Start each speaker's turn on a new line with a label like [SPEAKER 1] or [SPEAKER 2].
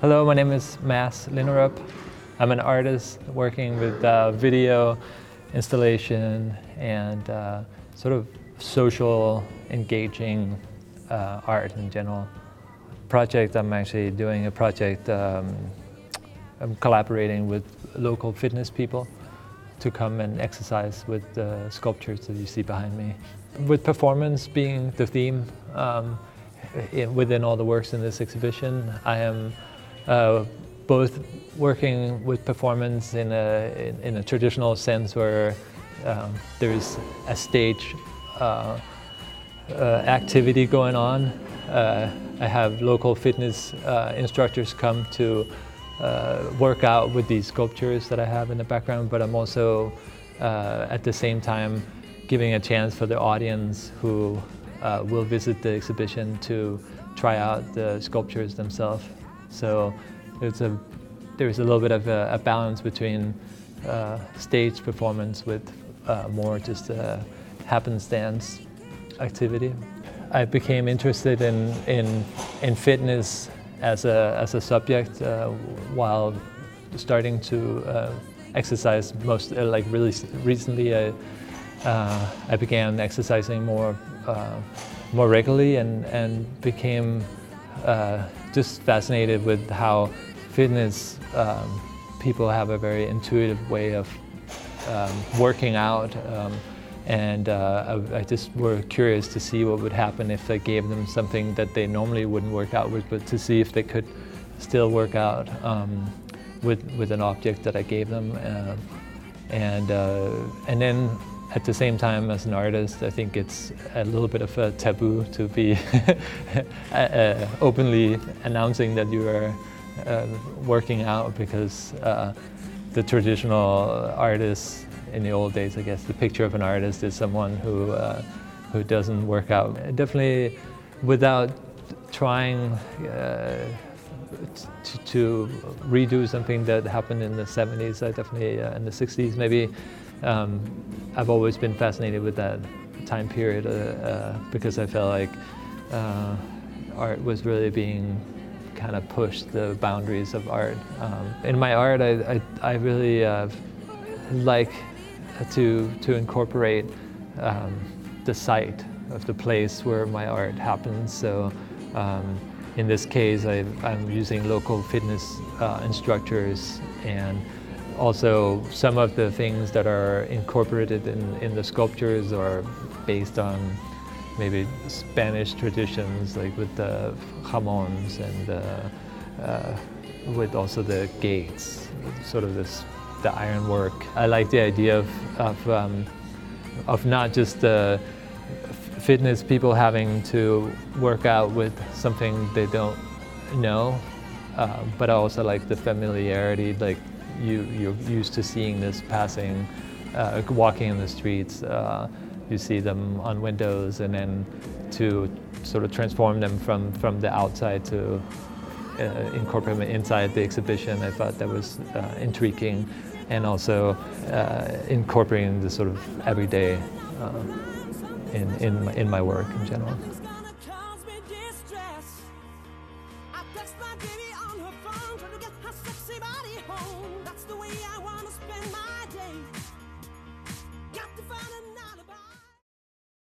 [SPEAKER 1] Hello, my name is Mads Lynnerup. I'm an artist working with uh, video installation and uh, sort of social, engaging uh, art in general. Project, I'm actually doing a project, um, I'm collaborating with local fitness people to come and exercise with the sculptures that you see behind me. With performance being the theme um, in, within all the works in this exhibition, I am uh, both working with performance in a, in, in a traditional sense where um, there's a stage uh, uh, activity going on. Uh, I have local fitness uh, instructors come to uh, work out with these sculptures that I have in the background, but I'm also at the same time giving a chance for the audience who will visit the exhibition to try out the sculptures themselves. So it's a, there's a little bit of a, a balance between uh, stage performance with uh, more just a happenstance activity. I became interested in, in, in fitness as a, as a subject uh, while starting to uh, exercise most, uh, like really recently I, uh, I began exercising more, more regularly and, and became just fascinated with how fitness um, people have a very intuitive way of um, working out. Um, and uh, I, I, just were curious to see what would happen if I gave them something that they normally wouldn't work out with, but to see if they could still work out um, with, with an object that I gave them. Uh, and, uh, and then at the same time, as an artist, I think it's a little bit of a taboo to be uh, openly announcing that you are uh, working out because uh, the traditional artist in the old days, I guess, the picture of an artist is someone who uh, who doesn't work out. Definitely, without trying uh, to, to, redo something that happened in the 70s, I definitely uh, in the 60s maybe um, I've always been fascinated with that time period uh, uh, because I felt like uh, art was really being kind of pushed the boundaries of art. Um, in my art, I, I, I really uh, like to, to incorporate um, the site of the place where my art happens. So um, in this case, I, am using local fitness uh, instructors and also, some of the things that are incorporated in, in the sculptures are based on maybe Spanish traditions, like with the jamons and uh, uh, with also the gates, sort of this the ironwork. I like the idea of of, um, of not just the fitness people having to work out with something they don't know, uh, but also like the familiarity, like you, you're used to seeing this passing, uh, walking in the streets. Uh, you see them on windows, and then to sort of transform them from, from the outside to uh, incorporate them inside the exhibition, I thought that was uh, intriguing, and also uh, incorporating the sort of everyday in, in, my, in my work in general. Phone,